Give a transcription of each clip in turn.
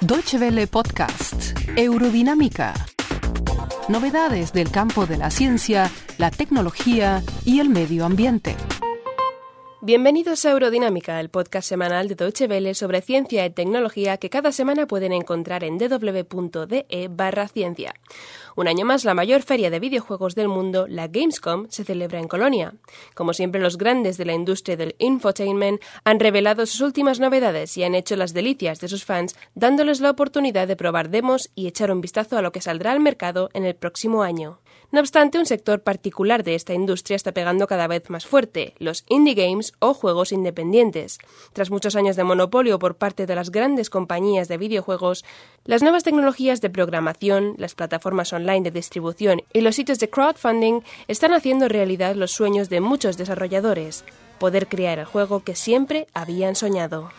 Deutsche Welle Podcast, Eurodinámica. Novedades del campo de la ciencia, la tecnología y el medio ambiente. Bienvenidos a Eurodinámica, el podcast semanal de Deutsche Welle sobre ciencia y tecnología que cada semana pueden encontrar en www.de barra ciencia. Un año más, la mayor feria de videojuegos del mundo, la Gamescom, se celebra en Colonia. Como siempre, los grandes de la industria del infotainment han revelado sus últimas novedades y han hecho las delicias de sus fans, dándoles la oportunidad de probar demos y echar un vistazo a lo que saldrá al mercado en el próximo año. No obstante, un sector particular de esta industria está pegando cada vez más fuerte, los indie games o juegos independientes. Tras muchos años de monopolio por parte de las grandes compañías de videojuegos, las nuevas tecnologías de programación, las plataformas online de distribución y los sitios de crowdfunding están haciendo realidad los sueños de muchos desarrolladores, poder crear el juego que siempre habían soñado.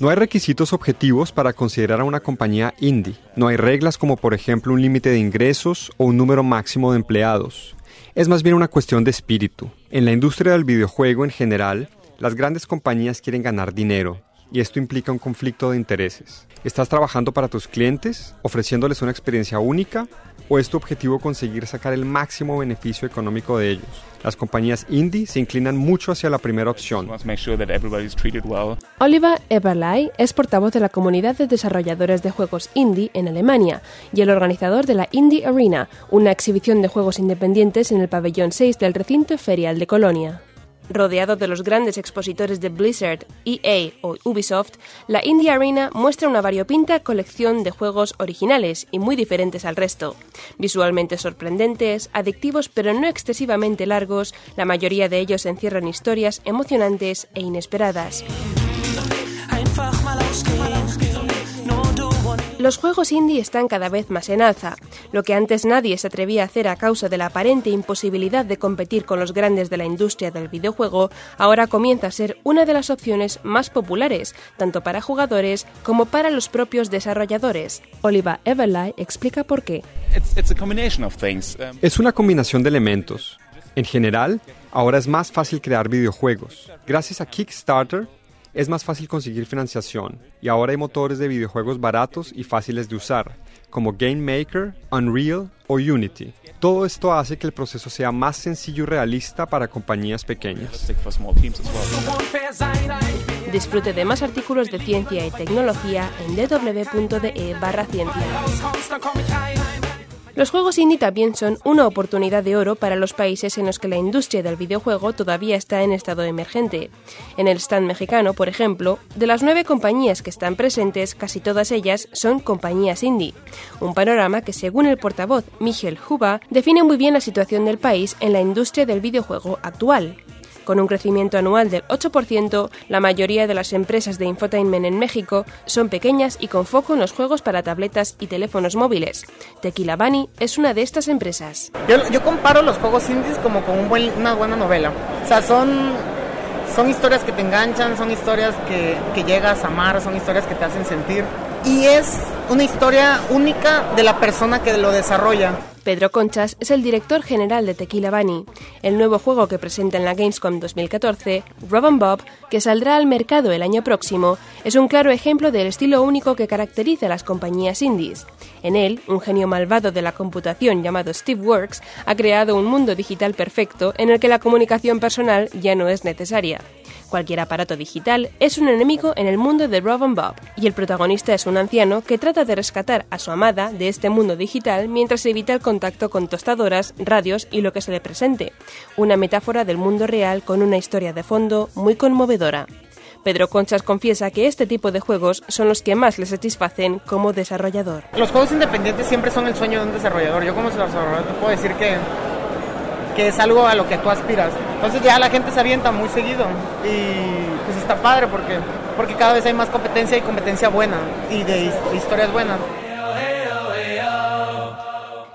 No hay requisitos objetivos para considerar a una compañía indie. No hay reglas como por ejemplo un límite de ingresos o un número máximo de empleados. Es más bien una cuestión de espíritu. En la industria del videojuego en general, las grandes compañías quieren ganar dinero y esto implica un conflicto de intereses. ¿Estás trabajando para tus clientes, ofreciéndoles una experiencia única o es tu objetivo conseguir sacar el máximo beneficio económico de ellos? Las compañías indie se inclinan mucho hacia la primera opción. Oliver Eberlei es portavoz de la comunidad de desarrolladores de juegos indie en Alemania y el organizador de la Indie Arena, una exhibición de juegos independientes en el pabellón 6 del recinto ferial de Colonia. Rodeado de los grandes expositores de Blizzard, EA o Ubisoft, la Indie Arena muestra una variopinta colección de juegos originales y muy diferentes al resto. Visualmente sorprendentes, adictivos pero no excesivamente largos, la mayoría de ellos encierran historias emocionantes e inesperadas. Los juegos indie están cada vez más en alza. Lo que antes nadie se atrevía a hacer a causa de la aparente imposibilidad de competir con los grandes de la industria del videojuego, ahora comienza a ser una de las opciones más populares, tanto para jugadores como para los propios desarrolladores. Oliva Everly explica por qué. Es una combinación de elementos. En general, ahora es más fácil crear videojuegos. Gracias a Kickstarter, es más fácil conseguir financiación y ahora hay motores de videojuegos baratos y fáciles de usar, como Game Maker, Unreal o Unity. Todo esto hace que el proceso sea más sencillo y realista para compañías pequeñas. Disfrute de más artículos de ciencia y tecnología en www.de. Los juegos indie también son una oportunidad de oro para los países en los que la industria del videojuego todavía está en estado emergente. En el stand mexicano, por ejemplo, de las nueve compañías que están presentes, casi todas ellas son compañías indie. Un panorama que, según el portavoz Miguel Juba, define muy bien la situación del país en la industria del videojuego actual. Con un crecimiento anual del 8%, la mayoría de las empresas de infotainment en México son pequeñas y con foco en los juegos para tabletas y teléfonos móviles. Tequila Bunny es una de estas empresas. Yo, comparo los juegos indies como con una buena novela. O sea, son, son historias que te enganchan, son historias que, que llegas a amar, son historias que te hacen sentir. Y es una historia única de la persona que lo desarrolla. Pedro Conchas es el director general de Tequila Bunny. El nuevo juego que presenta en la Gamescom 2014, Rob Bob, que saldrá al mercado el año próximo, es un claro ejemplo del estilo único que caracteriza a las compañías indies. En él, un genio malvado de la computación llamado Steve Works ha creado un mundo digital perfecto en el que la comunicación personal ya no es necesaria. Cualquier aparato digital es un enemigo en el mundo de Rob Bob, y el protagonista es un anciano que trata de rescatar a su amada de este mundo digital mientras evita el contacto con tostadoras, radios y lo que se le presente. Una metáfora del mundo real con una historia de fondo muy conmovedora. Pedro Conchas confiesa que este tipo de juegos son los que más le satisfacen como desarrollador. Los juegos independientes siempre son el sueño de un desarrollador. Yo como desarrollador puedo decir que que es algo a lo que tú aspiras. Entonces ya la gente se avienta muy seguido y pues está padre porque, porque cada vez hay más competencia y competencia buena y de historias buenas.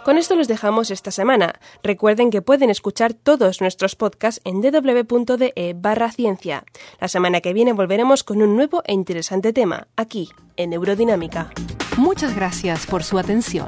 Con esto los dejamos esta semana. Recuerden que pueden escuchar todos nuestros podcasts en www.de barra ciencia. La semana que viene volveremos con un nuevo e interesante tema, aquí, en Neurodinámica. Muchas gracias por su atención.